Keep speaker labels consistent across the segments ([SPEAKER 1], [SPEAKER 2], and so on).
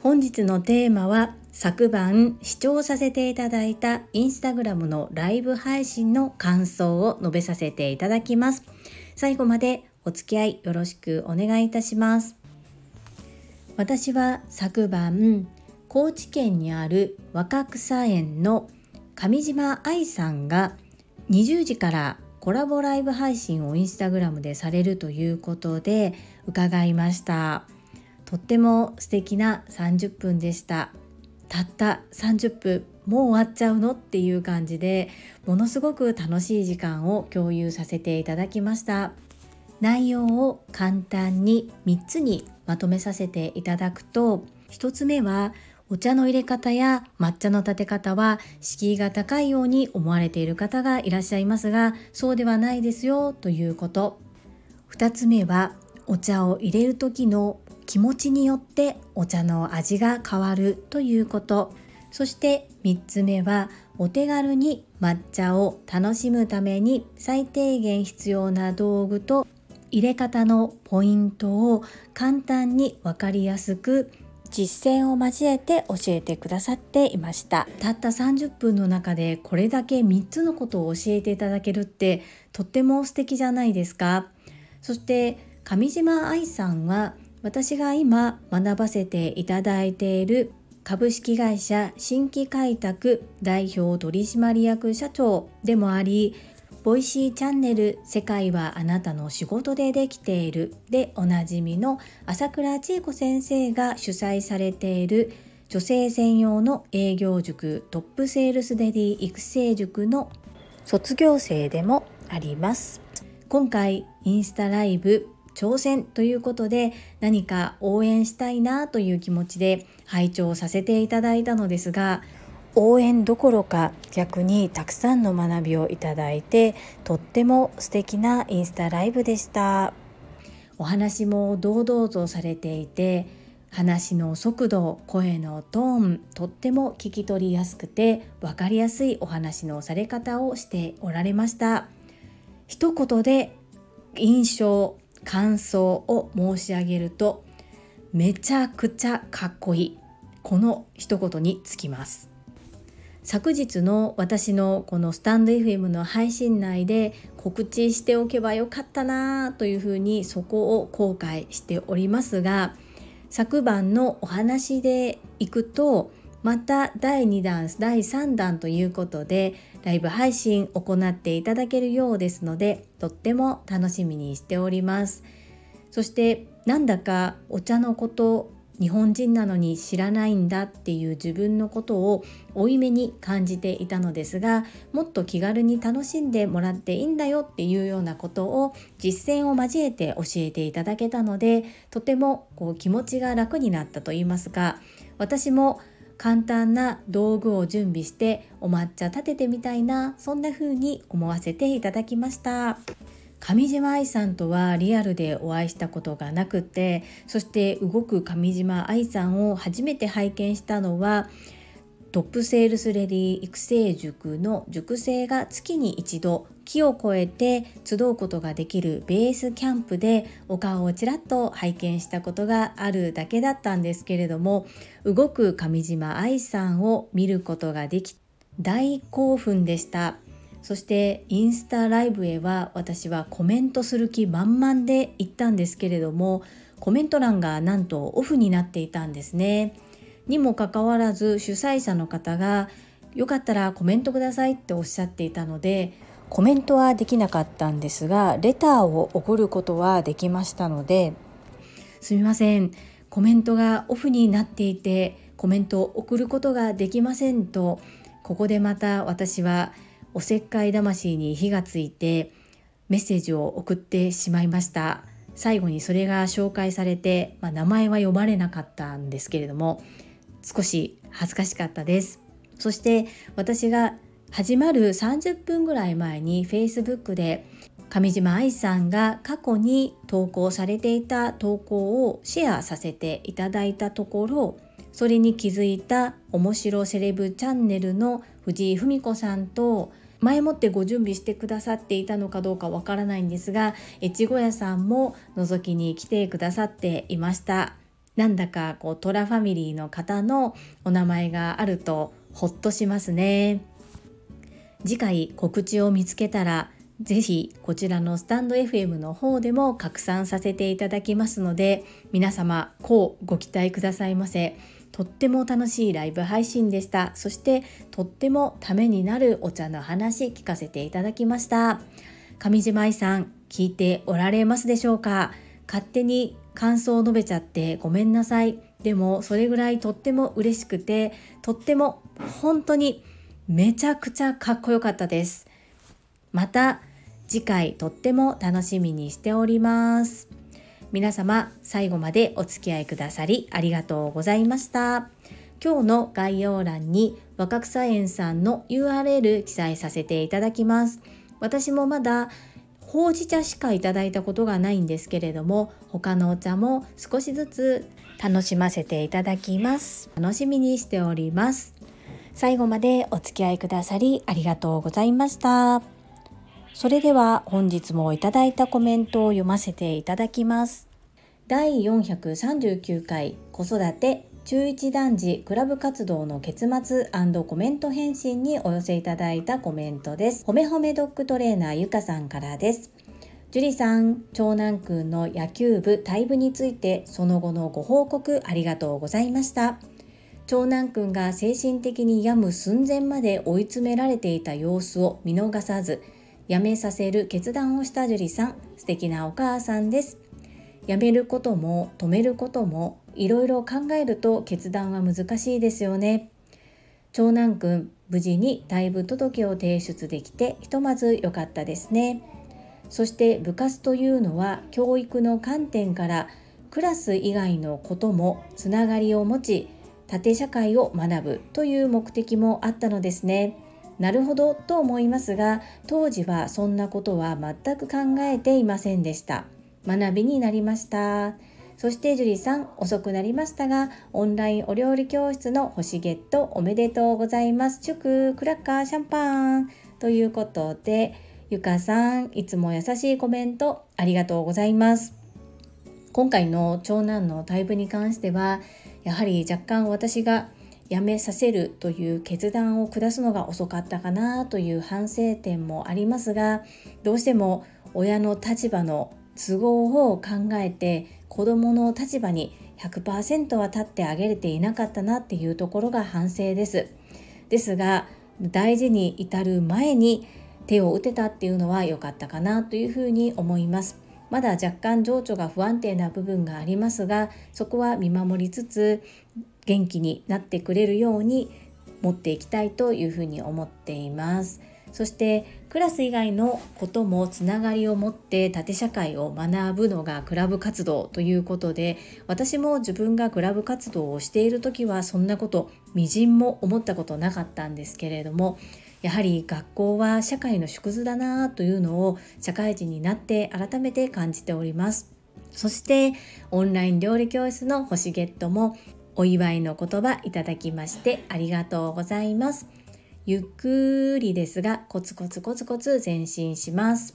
[SPEAKER 1] 本日のテーマは昨晩視聴させていただいたインスタグラムのライブ配信の感想を述べさせていただきます。最後までお付き合いよろしくお願いいたします。私は昨晩高知県にある若草園の上島愛さんが20時からコラボライブ配信をインスタグラムでされるということで伺いました。とっても素敵な30分でした。たった30分もう終わっちゃうの？っていう感じでものすごく楽しい時間を共有させていただきました。内容を簡単に3つにまとめさせていただくと1つ目はお茶の入れ方や抹茶の立て方は敷居が高いように思われている方がいらっしゃいますがそうではないですよということ。2つ目はお茶を入れる時の気持ちによってお茶の味が変わるということ。そして3つ目はお手軽に抹茶を楽しむために最低限必要な道具と入れ方のポイントを簡単に分かりやすく実践を交えて教えてくださっていました。たった30分の中でこれだけ3つのことを教えていただけるってとっても素敵じゃないですか。そして上島愛さんは私が今学ばせていただいている株式会社新規開拓代表取締役社長でもありボイシーチャンネル世界はあなたの仕事でできている。でおなじみの朝倉千恵子先生が主催されている女性専用の営業塾トップセールスレディ育成塾の卒業生でもあります。今回インスタライブ挑戦ということで何か応援したいなという気持ちで拝聴させていただいたのですが応援どころか逆にたくさんの学びをいただいてとっても素敵なインスタライブでした。お話も堂々とされていて話の速度声のトーンとっても聞き取りやすくて分かりやすいお話のされ方をしておられました。一言で印象感想を申し上げるとめちゃくちゃかっこいい。この一言につきます。昨日の私のこのスタンド FM の配信内で告知しておけばよかったなというふうにそこを後悔しておりますが昨晩のお話でいくとまた第2弾第3弾ということでライブ配信行っていただけるようですのでとっても楽しみにしております。そしてなんだかお茶のこと日本人なのに知らないんだっていう自分のことを負い目に感じていたのですがもっと気軽に楽しんでもらっていいんだよっていうようなことを実践を交えて教えていただけたのでとてもこう気持ちが楽になったと言いますか私も簡単な道具を準備してお抹茶立ててみたいなそんな風に思わせていただきました。上島愛さんとはリアルでお会いしたことがなくてそして動く上島愛さんを初めて拝見したのはトップセールスレディ育成塾の塾生が月に一度木を越えて集うことができるベースキャンプでお顔をちらっと拝見したことがあるだけだったんですけれども動く上島愛さんを見ることができ大興奮でしたそしてインスタライブへは私はコメントする気満々で行ったんですけれどもコメント欄がなんとオフになっていたんですね。にもかかわらず主催者の方がよかったらコメントくださいっておっしゃっていたのでコメントはできなかったんですがレターを送ることはできましたのですみません。コメントがオフになっていてコメントを送ることができませんとここでまた私はおせっかい魂に火がついてメッセージを送ってしまいました。最後にそれが紹介されて、まあ、名前は読まれなかったんですけれども少し恥ずかしかったです。そして私が始まる30分ぐらい前に Facebook で上島愛さんが過去に投稿されていた投稿をシェアさせていただいたところそれに気づいた面白セレブチャンネルの藤井文子さんと前もってご準備してくださっていたのかどうかわからないんですが越後屋さんも覗きに来てくださっていました。なんだかこうトラファミリーの方のお名前があるとほっとしますね。次回告知を見つけたらぜひこちらのスタンド FM の方でも拡散させていただきますので皆様こうご期待くださいませ。とっても楽しいライブ配信でした。そしてとってもためになるお茶の話聞かせていただきました。上島愛さん聞いておられますでしょうか？勝手に感想を述べちゃってごめんなさい。でもそれぐらいとっても嬉しくてとっても本当にめちゃくちゃかっこよかったです。また次回とっても楽しみにしております。皆様最後までお付き合いくださりありがとうございました。今日の概要欄に若草園さんの URL 記載させていただきます。私もまだほうじ茶しかいただいたことがないんですけれども他のお茶も少しずつ楽しませていただきます。楽しみにしております。最後までお付き合いくださりありがとうございました。それでは本日もいただいたコメントを読ませていただきます。第439回子育て中一男児クラブ活動の結末コメント返信にお寄せいただいたコメントです。ほめほめドッグトレーナーゆかさんからです。樹里さん、長男くんの野球部退部についてその後のご報告ありがとうございました。長男くんが精神的に病む寸前まで追い詰められていた様子を見逃さず、辞めさせる決断をした樹里さん、素敵なお母さんです。辞めることも止めることもいろいろ考えると決断は難しいですよね。長男くん、無事に退部届を提出できてひとまず良かったですね。そして部活というのは教育の観点からクラス以外のこともつながりを持ち縦社会を学ぶという目的もあったのですね。なるほどと思いますが当時はそんなことは全く考えていませんでした。学びになりました。そして樹里さん遅くなりましたがオンラインお料理教室の星ゲットおめでとうございます。祝クラッカーシャンパン。ということでゆかさんいつも優しいコメントありがとうございます。今回の長男のタイプに関してはやはり若干私が辞めさせるという決断を下すのが遅かったかなという反省点もありますがどうしても親の立場の都合を考えて子どもの立場に100%は立ってあげれていなかったなっていうところが反省です。ですが大事に至る前に手を打てたっていうのは良かったかなというふうに思います。まだ若干情緒が不安定な部分がありますがそこは見守りつつ元気になってくれるように持っていきたいというふうに思っています。そしてクラス以外のこともつながりを持って縦社会を学ぶのがクラブ活動ということで私も自分がクラブ活動をしている時はそんなことみじんも思ったことなかったんですけれどもやはり学校は社会の縮図だなというのを社会人になって改めて感じております。そしてオンライン料理教室の星ゲットもお祝いの言葉いただきましてありがとうございます。ゆっくりですがコツコツコツコツ前進します。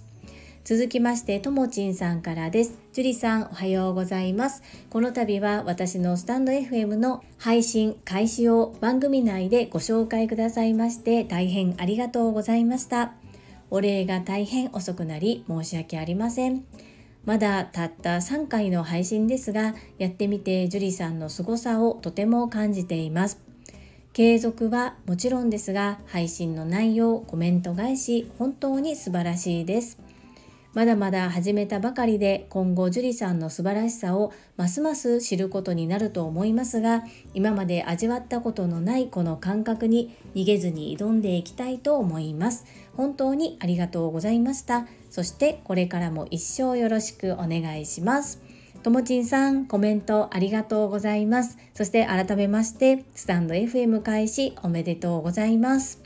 [SPEAKER 1] 続きまして、ともちんさんからです。樹里さん、おはようございます。この度は私のスタンド FM の配信開始を番組内でご紹介くださいまして大変ありがとうございました。お礼が大変遅くなり申し訳ありません。まだたった3回の配信ですが、やってみて樹里さんの凄さをとても感じています。継続はもちろんですが配信の内容コメント返し本当に素晴らしいです。まだまだ始めたばかりで今後樹里さんの素晴らしさをますます知ることになると思いますが今まで味わったことのないこの感覚に逃げずに挑んでいきたいと思います。本当にありがとうございました。そしてこれからも一生よろしくお願いします。ともちんさん、コメントありがとうございます。そして改めまして、スタンド FM 開始おめでとうございます。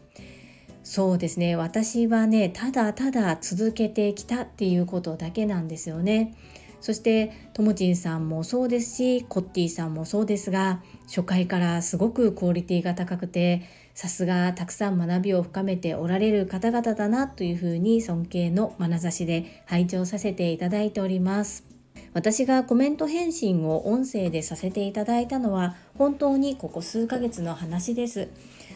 [SPEAKER 1] そうですね私はねただただ続けてきたっていうことだけなんですよねそしてともちんさんもそうですしコッティさんもそうですが初回からすごくクオリティが高くてさすがたくさん学びを深めておられる方々だなというふうに尊敬の眼差しで拝聴させていただいております私がコメント返信を音声でさせていただいたのは本当にここ数ヶ月の話です。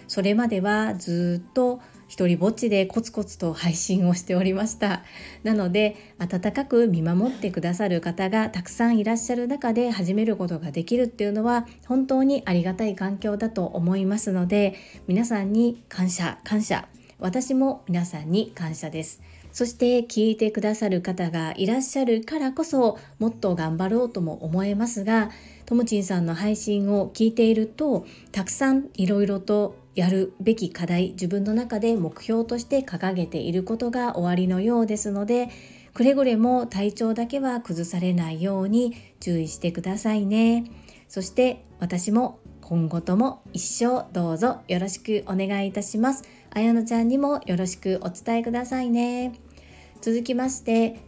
[SPEAKER 1] それまではずっと一人ぼっちでコツコツと配信をしておりました。なので温かく見守ってくださる方がたくさんいらっしゃる中で始めることができるっていうのは本当にありがたい環境だと思いますので皆さんに感謝感謝。私も皆さんに感謝です。そして聞いてくださる方がいらっしゃるからこそもっと頑張ろうとも思えますがともちんさんの配信を聞いているとたくさんいろいろとやるべき課題自分の中で目標として掲げていることが終わりのようですのでくれぐれも体調だけは崩されないように注意してくださいね。そして私も今後とも一生どうぞよろしくお願いいたします。あやのちゃんにもよろしくお伝えくださいね続きまして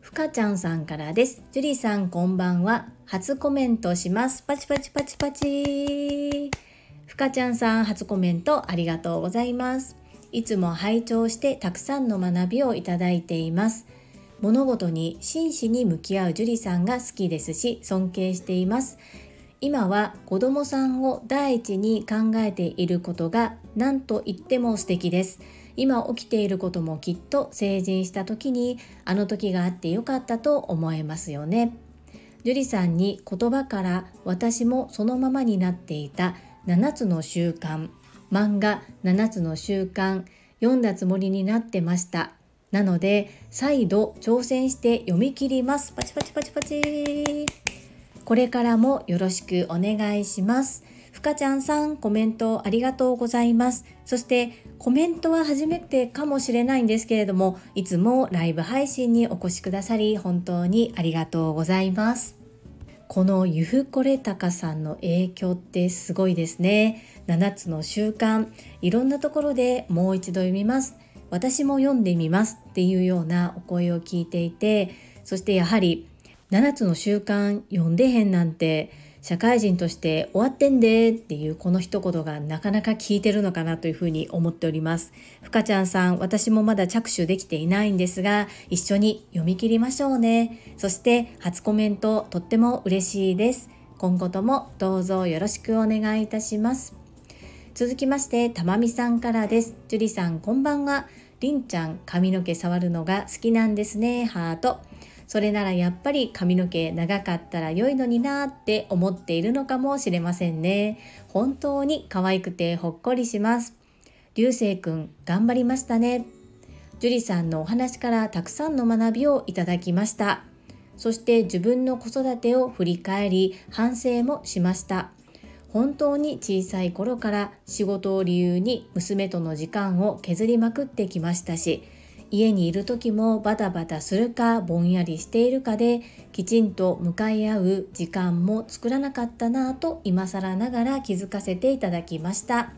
[SPEAKER 1] ふかちゃんさんからですジュリーさんこんばんは初コメントしますパチパチパチパチふかちゃんさん初コメントありがとうございます。いつも拝聴してたくさんの学びをいただいています。物事に真摯に向き合う樹里さんが好きですし尊敬しています。今は子供さんを第一に考えていることが何と言っても素敵です。今起きていることもきっと成人した時にあの時があってよかったと思えますよね。樹里さんに言葉から私もそのままになっていた7つの習慣漫画7つの習慣読んだつもりになってましたなので再度挑戦して読み切りますパチパチパチパチこれからもよろしくお願いします。ふかちゃんさんコメントありがとうございます。そしてコメントは初めてかもしれないんですけれどもいつもライブ配信にお越しくださり本当にありがとうございます。このユフコレタカさんの影響ってすごいですね。7つの習慣いろんなところでもう一度読みます。私も読んでみますっていうようなお声を聞いていてそしてやはり7つの習慣読んでへんなんて社会人として終わってんでっていうこの一言がなかなか効いてるのかなというふうに思っております。ふかちゃんさん、私もまだ着手できていないんですが、一緒に読み切りましょうね。そして初コメントとっても嬉しいです。今後ともどうぞよろしくお願いいたします。続きまして、たまみさんからです。樹里さん、こんばんは。りんちゃん、髪の毛触るのが好きなんですね。ハート。それならやっぱり髪の毛長かったら良いのになって思っているのかもしれませんね。本当に可愛くてほっこりします。流星くん頑張りましたね。樹里さんのお話からたくさんの学びをいただきました。そして自分の子育てを振り返り反省もしました。本当に小さい頃から仕事を理由に娘との時間を削りまくってきましたし家にいる時もバタバタするかぼんやりしているかできちんと向かい合う時間も作らなかったなぁと今更ながら気づかせていただきました。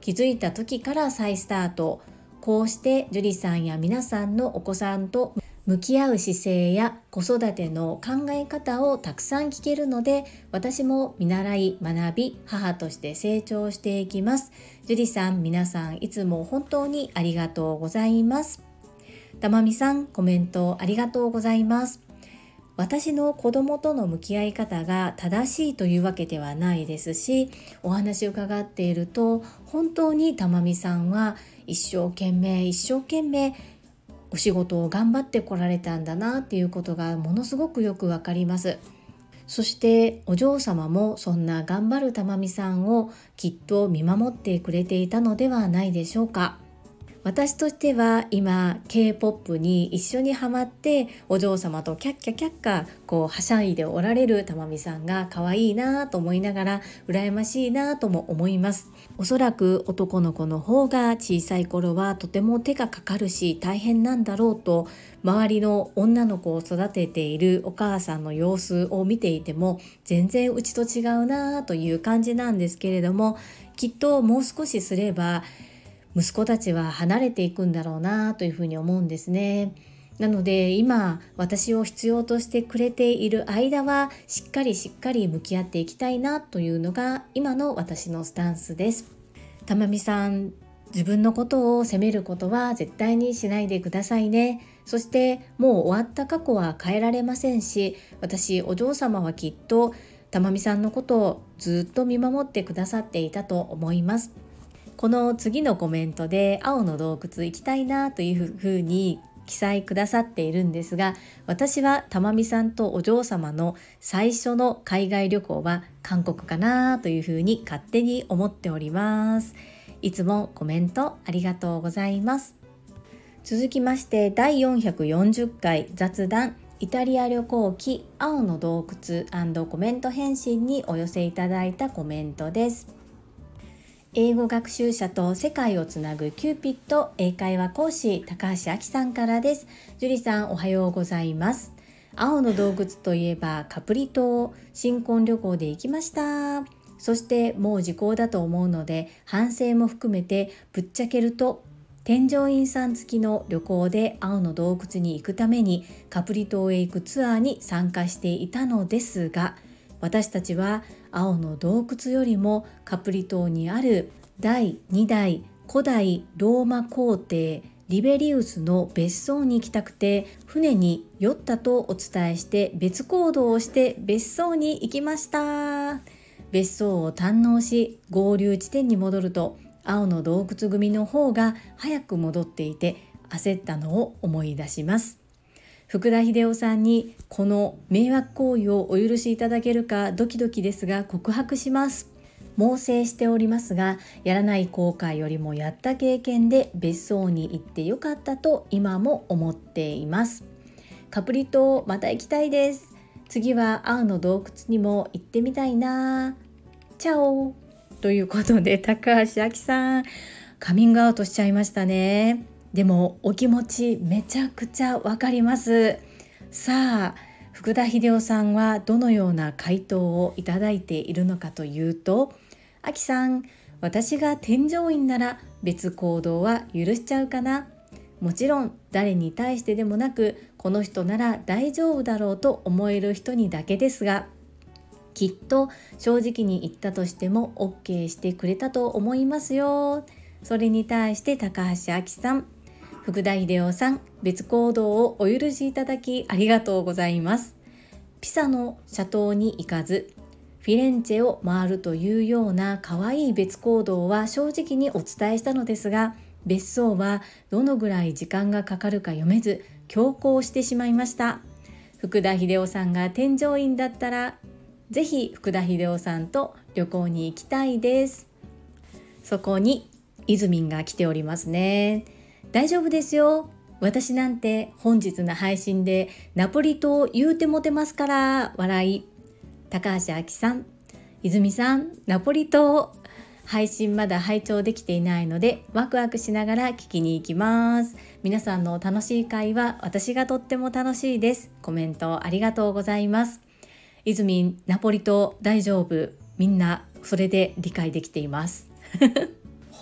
[SPEAKER 1] 気づいた時から再スタート。こうして樹里さんや皆さんのお子さんと向き合う姿勢や子育ての考え方をたくさん聞けるので私も見習い学び母として成長していきます。樹里さん皆さんいつも本当にありがとうございます。たまみさんコメントありがとうございます。私の子供との向き合い方が正しいというわけではないですしお話を伺っていると本当にたまみさんは一生懸命一生懸命お仕事を頑張ってこられたんだなっていうことがものすごくよくわかります。そしてお嬢様もそんな頑張るたまみさんをきっと見守ってくれていたのではないでしょうか。私としては今 K-POP に一緒にハマってお嬢様とキャッキャキャッカこうはしゃいでおられるたまみさんが可愛いなと思いながら羨ましいなとも思います。おそらく男の子の方が小さい頃はとても手がかかるし大変なんだろうと周りの女の子を育てているお母さんの様子を見ていても全然うちと違うなという感じなんですけれどもきっともう少しすれば息子たちは離れていくんだろうなというふうに思うんですね。なので今私を必要としてくれている間はしっかりしっかり向き合っていきたいなというのが今の私のスタンスです。たまみさん自分のことを責めることは絶対にしないでくださいね。そしてもう終わった過去は変えられませんし私お嬢様はきっとたまみさんのことをずっと見守ってくださっていたと思います。この次のコメントで青の洞窟行きたいなというふうに記載くださっているんですが私はたまみさんとお嬢様の最初の海外旅行は韓国かなというふうに勝手に思っております。いつもコメントありがとうございます。続きまして第440回雑談イタリア旅行記青の洞窟コメント返信にお寄せいただいたコメントです。英語学習者と世界をつなぐキューピット英会話講師高橋明さんからです。樹里さんおはようございます。青の洞窟といえばカプリ島新婚旅行で行きました。そしてもう時効だと思うので反省も含めてぶっちゃけると添乗員さん付きの旅行で青の洞窟に行くためにカプリ島へ行くツアーに参加していたのですが私たちは青の洞窟よりもカプリ島にある第2代古代ローマ皇帝リベリウスの別荘に行きたくて船に酔ったとお伝えして別行動をして別荘に行きました。別荘を堪能し合流地点に戻ると青の洞窟組の方が早く戻っていて焦ったのを思い出します。福田秀夫さんにこの迷惑行為をお許しいただけるかドキドキですが告白します。猛省しておりますがやらない後悔よりもやった経験で別荘に行ってよかったと今も思っています。カプリ島また行きたいです。次は青の洞窟にも行ってみたいな。チャオ。ということで高橋明さんカミングアウトしちゃいましたね。でもお気持ちめちゃくちゃわかりますさあ福田秀夫さんはどのような回答をいただいているのかというと「あきさん私が添乗員なら別行動は許しちゃうかな?」もちろん誰に対してでもなくこの人なら大丈夫だろうと思える人にだけですがきっと正直に言ったとしても OK してくれたと思いますよ。それに対して高橋明さん福田秀夫さん別行動をお許しいただきありがとうございます。ピサの斜塔に行かずフィレンチェを回るというような可愛い別行動は正直にお伝えしたのですが別荘はどのぐらい時間がかかるか読めず強行してしまいました。福田秀夫さんが添乗員だったらぜひ福田秀夫さんと旅行に行きたいです。そこにイズミンが来ておりますね。大丈夫ですよ。私なんて本日の配信でナポリ島言うてもてますから笑い。高橋明さん。泉さんナポリ島配信まだ拝聴できていないのでワクワクしながら聞きに行きます。皆さんの楽しい会話私がとっても楽しいです。コメントありがとうございます。泉ナポリ島大丈夫。みんなそれで理解できています。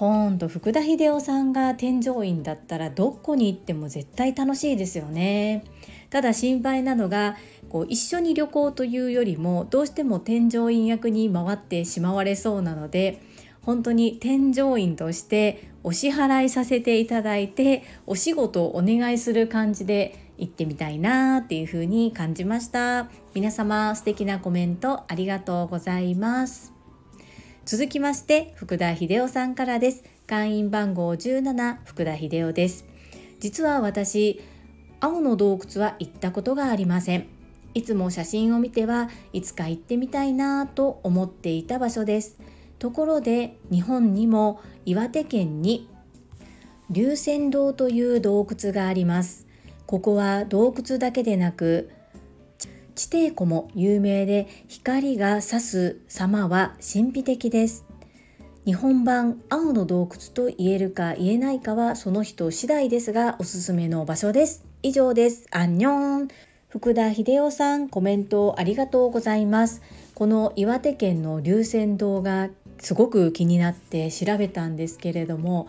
[SPEAKER 1] ほんと福田秀夫さんが添乗員だったらどこに行っても絶対楽しいですよね。ただ心配なのがこう一緒に旅行というよりもどうしても添乗員役に回ってしまわれそうなので本当に添乗員としてお支払いさせていただいてお仕事をお願いする感じで行ってみたいなっていう風に感じました皆様素敵なコメントありがとうございます続きまして福田秀夫さんからです。会員番号17福田秀夫です。実は私青の洞窟は行ったことがありません。いつも写真を見てはいつか行ってみたいなと思っていた場所です。ところで日本にも岩手県に龍泉洞という洞窟があります。ここは洞窟だけでなく地底湖も有名で光が差す様は神秘的です。日本版青の洞窟と言えるか言えないかはその人次第ですがおすすめの場所です。以上です。アンニョン。福田秀夫さんコメントありがとうございます。この岩手県の龍泉洞がすごく気になって調べたんですけれども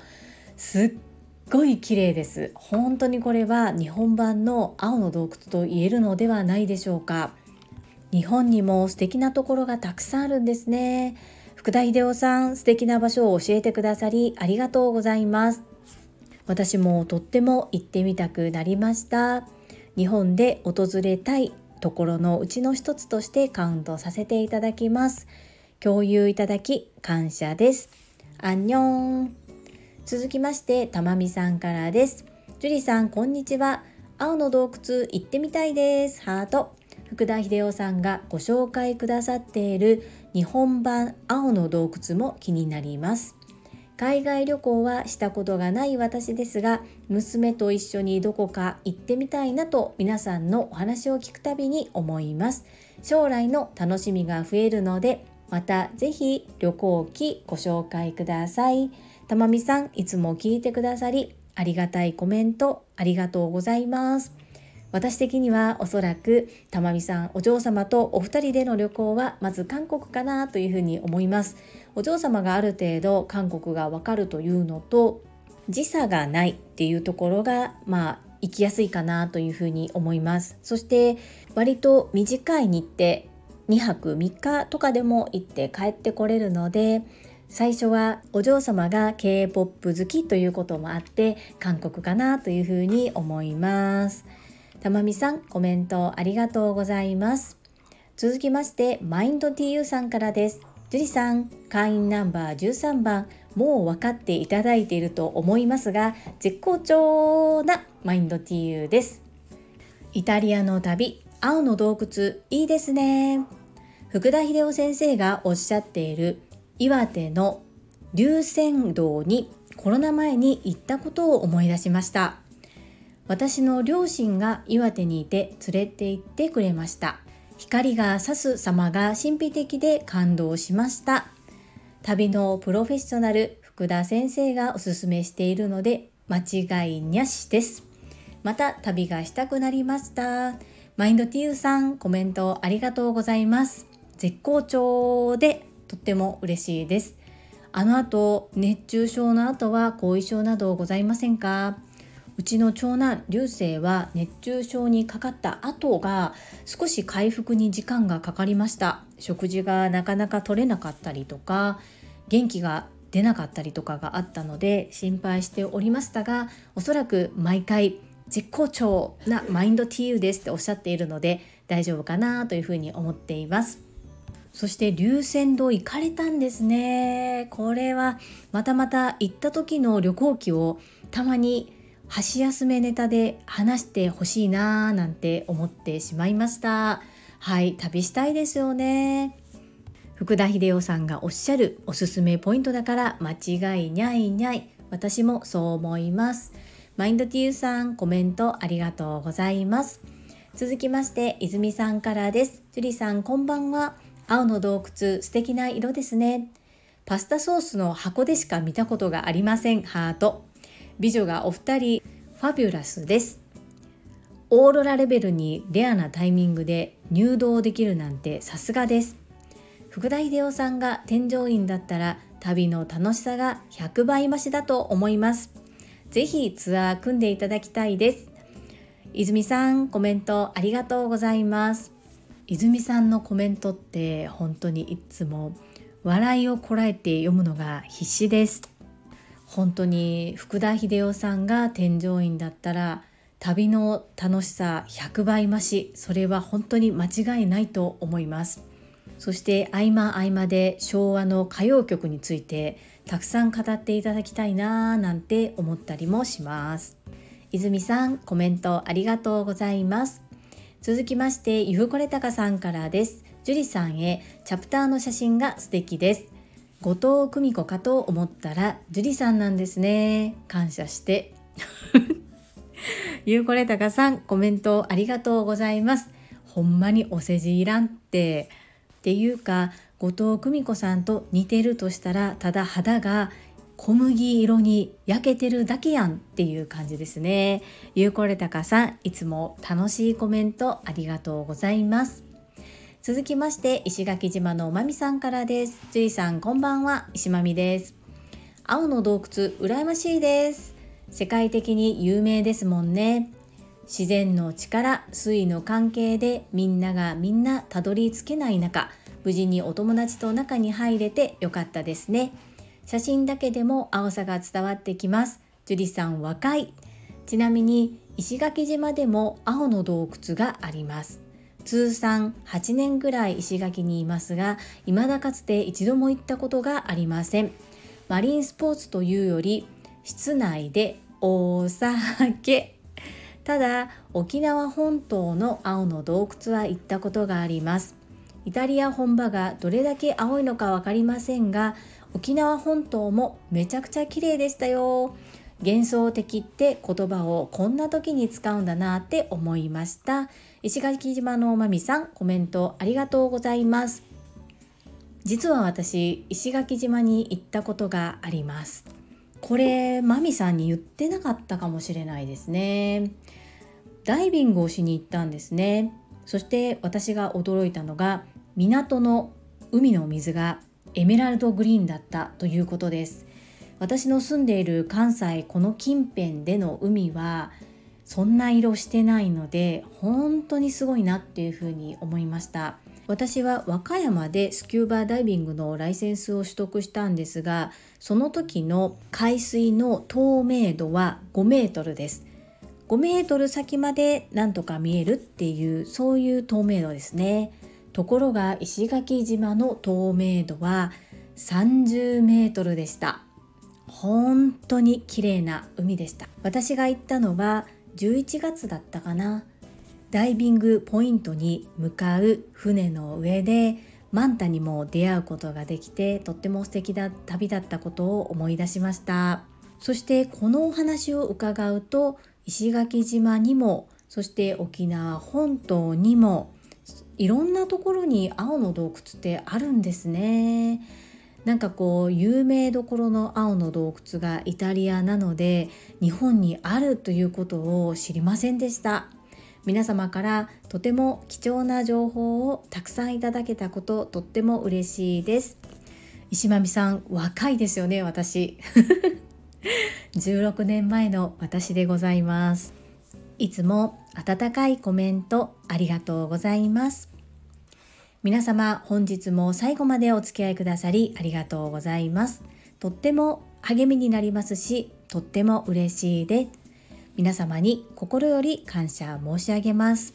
[SPEAKER 1] すっごい綺麗です。本当にこれは日本版の青の洞窟と言えるのではないでしょうか。日本にも素敵なところがたくさんあるんですね。福田秀夫さん素敵な場所を教えてくださりありがとうございます。私もとっても行ってみたくなりました。日本で訪れたいところのうちの一つとしてカウントさせていただきます。共有いただき感謝です。アンニョン。続きましてたまみさんからです。ジュリさんこんにちは。青の洞窟行ってみたいです。ハート。福田秀夫さんがご紹介くださっている日本版青の洞窟も気になります。海外旅行はしたことがない私ですが娘と一緒にどこか行ってみたいなと皆さんのお話を聞くたびに思います。将来の楽しみが増えるのでまたぜひ旅行記ご紹介ください。たまみさんいつも聞いてくださりありがたいコメントありがとうございます。私的にはおそらくたまみさんお嬢様とお二人での旅行はまず韓国かなというふうに思います。お嬢様がある程度韓国がわかるというのと時差がないっていうところがまあ行きやすいかなというふうに思います。そして割と短い日程2泊3日とかでも行って帰ってこれるので最初はお嬢様が K-POP 好きということもあって韓国かなというふうに思います。たまみさん、コメントありがとうございます。続きまして、マインド TU さんからです。樹里さん、会員ナンバー13番、もう分かっていただいていると思いますが、絶好調なマインド TU です。イタリアの旅、青の洞窟、いいですね。福田秀夫先生がおっしゃっている岩手の龍泉洞にコロナ前に行ったことを思い出しました。私の両親が岩手にいて連れて行ってくれました。光が差す様が神秘的で感動しました。旅のプロフェッショナル福田先生がおすすめしているので間違いにゃしです。また旅がしたくなりました。マインドティーさんコメントありがとうございます。絶好調で。とっても嬉しいです。あの後熱中症の後は後遺症などございませんか？うちの長男流星は熱中症にかかった後が少し回復に時間がかかりました。食事がなかなか取れなかったりとか元気が出なかったりとかがあったので心配しておりましたがおそらく毎回絶好調なマインド TU ですっておっしゃっているので大丈夫かなというふうに思っています。そして龍泉洞行かれたんですね。これはまたまた行った時の旅行記をたまに箸休めネタで話してほしいなーなんて思ってしまいました。はい旅したいですよね。福田秀夫さんがおっしゃるおすすめポイントだから間違いにゃいにゃい。私もそう思います。マインドティーさんコメントありがとうございます。続きまして泉さんからです。樹里さんこんばんは。青の洞窟素敵な色ですね。パスタソースの箱でしか見たことがありません。ハート。美女がお二人ファビュラスです。オーロラレベルにレアなタイミングで入道できるなんてさすがです。福田秀夫さんが添乗員だったら旅の楽しさが100倍増しだと思います。ぜひツアー組んでいただきたいです。泉さんコメントありがとうございます。泉さんのコメントって本当にいつも笑いをこらえて読むのが必死です。本当に福田秀夫さんが添乗員だったら旅の楽しさ100倍増し。それは本当に間違いないと思います。そして合間合間で昭和の歌謡曲についてたくさん語っていただきたいなぁなんて思ったりもします。泉さんコメントありがとうございます。続きましてゆふこれたかさんからです。樹里さんへチャプターの写真が素敵です。後藤久美子かと思ったら樹里さんなんですね。感謝して。ゆうこれたかさんコメントありがとうございます。ほんまにお世辞いらんって。っていうか後藤久美子さんと似てるとしたらただ肌が小麦色に焼けてるだけやんっていう感じですね。ゆうこれたかさんいつも楽しいコメントありがとうございます。続きまして石垣島のまみさんからです。ジュイさんこんばんは石まみです。青の洞窟羨ましいです。世界的に有名ですもんね。自然の力水の関係でみんながみんなたどり着けない中無事にお友達と中に入れてよかったですね。写真だけでも青さが伝わってきます。樹里さん若い。ちなみに石垣島でも青の洞窟があります。通算8年ぐらい石垣にいますが未だかつて一度も行ったことがありません。マリンスポーツというより室内でお酒。ただ沖縄本島の青の洞窟は行ったことがあります。イタリア本場がどれだけ青いのか分かりませんが沖縄本島もめちゃくちゃ綺麗でしたよ。幻想的って言葉をこんな時に使うんだなって思いました。石垣島のまみさんコメントありがとうございます。実は私石垣島に行ったことがあります。これマミさんに言ってなかったかもしれないですね。ダイビングをしに行ったんですね。そして私が驚いたのが港の海の水がエメラルドグリーンだったということです。私の住んでいる関西この近辺での海はそんな色してないので本当にすごいなっていうふうに思いました。私は和歌山でスキューバーダイビングのライセンスを取得したんですがその時の海水の透明度は5メートルです。5メートル先までなんとか見えるっていうそういう透明度ですね。ところが石垣島の透明度は30メートルでした。本当に綺麗な海でした。私が行ったのは11月だったかな。ダイビングポイントに向かう船の上でマンタにも出会うことができてとっても素敵な旅だったことを思い出しました。そしてこのお話を伺うと石垣島にもそして沖縄本島にもいろんなところに青の洞窟ってあるんですね。なんかこう有名どころの青の洞窟がイタリアなので日本にあるということを知りませんでした。皆様からとても貴重な情報をたくさんいただけたこととっても嬉しいです。石間美さん若いですよね私。16年前の私でございます。いつも温かいコメントありがとうございます。皆様本日も最後までお付き合いくださりありがとうございます。とっても励みになりますしとっても嬉しいです。皆様に心より感謝申し上げます。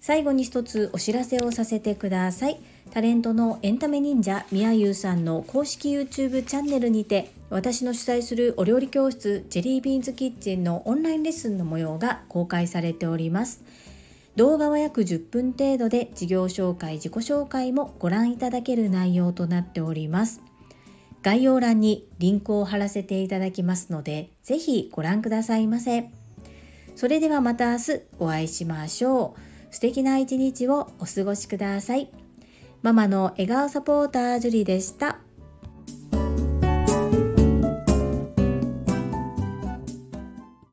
[SPEAKER 1] 最後に一つお知らせをさせてください。タレントのエンタメ忍者みやゆうさんの公式 YouTube チャンネルにて私の主催するお料理教室ジェリービーンズキッチンのオンラインレッスンの模様が公開されております。動画は約10分程度で事業紹介自己紹介もご覧いただける内容となっております。概要欄にリンクを貼らせていただきますのでぜひご覧くださいませ。それではまた明日お会いしましょう。素敵な一日をお過ごしください。ママの笑顔サポータージュリでした。